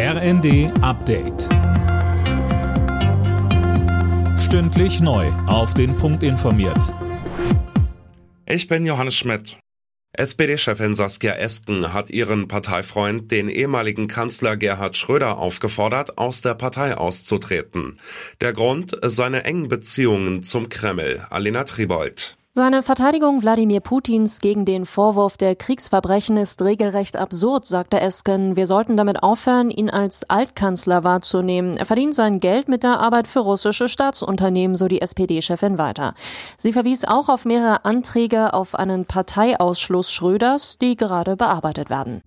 RND Update. Stündlich neu. Auf den Punkt informiert. Ich bin Johannes Schmidt. SPD-Chefin Saskia Esken hat ihren Parteifreund, den ehemaligen Kanzler Gerhard Schröder, aufgefordert, aus der Partei auszutreten. Der Grund seine engen Beziehungen zum Kreml. Alina Tribold. Seine Verteidigung Wladimir Putins gegen den Vorwurf der Kriegsverbrechen ist regelrecht absurd, sagte Esken. Wir sollten damit aufhören, ihn als Altkanzler wahrzunehmen. Er verdient sein Geld mit der Arbeit für russische Staatsunternehmen, so die SPD-Chefin weiter. Sie verwies auch auf mehrere Anträge auf einen Parteiausschluss Schröders, die gerade bearbeitet werden.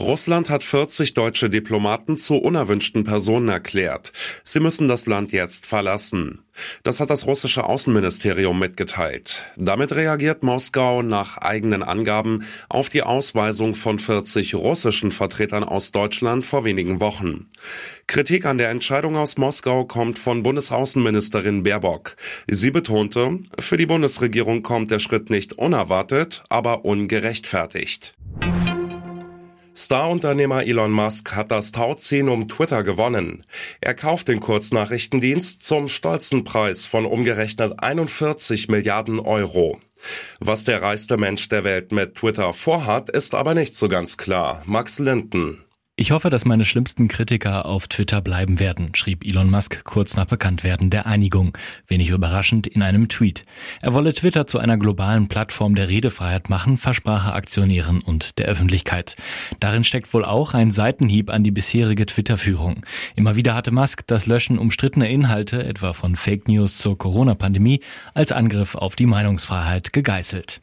Russland hat 40 deutsche Diplomaten zu unerwünschten Personen erklärt. Sie müssen das Land jetzt verlassen. Das hat das russische Außenministerium mitgeteilt. Damit reagiert Moskau nach eigenen Angaben auf die Ausweisung von 40 russischen Vertretern aus Deutschland vor wenigen Wochen. Kritik an der Entscheidung aus Moskau kommt von Bundesaußenministerin Baerbock. Sie betonte, für die Bundesregierung kommt der Schritt nicht unerwartet, aber ungerechtfertigt. Star-Unternehmer Elon Musk hat das Tauziehen um Twitter gewonnen. Er kauft den Kurznachrichtendienst zum stolzen Preis von umgerechnet 41 Milliarden Euro. Was der reichste Mensch der Welt mit Twitter vorhat, ist aber nicht so ganz klar. Max Linden. Ich hoffe, dass meine schlimmsten Kritiker auf Twitter bleiben werden, schrieb Elon Musk kurz nach Bekanntwerden der Einigung, wenig überraschend in einem Tweet. Er wolle Twitter zu einer globalen Plattform der Redefreiheit machen, versprach er Aktionären und der Öffentlichkeit. Darin steckt wohl auch ein Seitenhieb an die bisherige Twitter-Führung. Immer wieder hatte Musk das Löschen umstrittener Inhalte, etwa von Fake News zur Corona-Pandemie, als Angriff auf die Meinungsfreiheit gegeißelt.